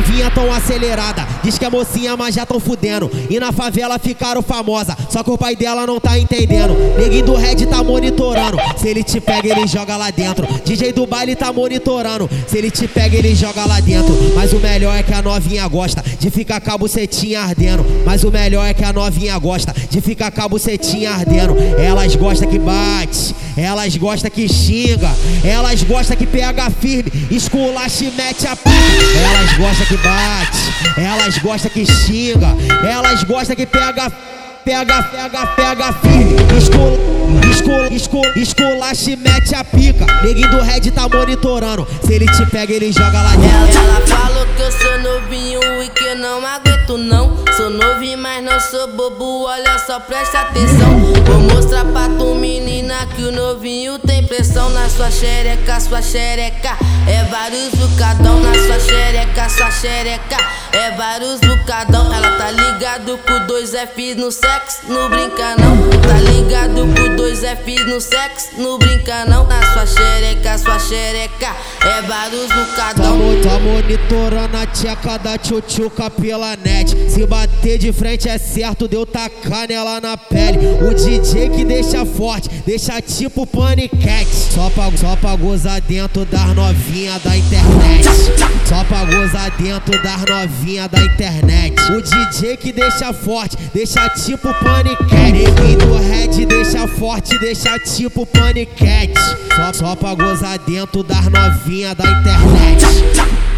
novinha tão acelerada. Diz que é mocinha, mas já tão fudendo. E na favela ficaram famosa, só que o pai dela não tá entendendo. Neguinho do Red monitorando. Se ele te pega, ele joga lá dentro. DJ do baile tá monitorando. Se ele te pega, ele joga lá dentro. Mas o melhor é que a novinha gosta de ficar com a bucetinha ardendo. Mas o melhor é que a novinha gosta de ficar com a bucetinha ardendo. Elas gostam que bate, elas gostam que xinga, elas gostam que pega firme, esculacha e mete a pica. Elas gostam que bate, elas gostam que xinga, elas gostam que pega pega, pega, pega firme. Escula, escula, escula, esculacha e mete a pica. Neguinho do Red tá monitorando. Se ele te pega, ele joga lá dentro. Ela, ela falou que eu sou novinho e que eu não aguento não. Sou novinho, mas não sou bobo, olha só, presta atenção. Vou mostrar pra tu, menina, que o novinho tem pressão na sua xereca, sua xereca. É vários bucadão na sua xereca, sua xereca. É vários bucadão. Ela tá ligado com dois F's no sexo, não brinca não. Tá ligado dois F's no sexo, não brinca não. Na sua xereca, sua xereca. É vários bucadão. Tá, tá monitorando a tcheca da tchutchuca pela net. Se bater de frente é certo, deu tacar nela na pele. O DJ que deixa forte, deixa tipo paniquete. Só pra, só pra gozar dentro das novinhas da internet. Só pra gozar dentro das novinhas da internet. O DJ que deixa forte, deixa tipo paniquete. Neguinho do Red deixa forte, deixa tipo paniquete. Só, só pra gozar dentro das novinhas da internet.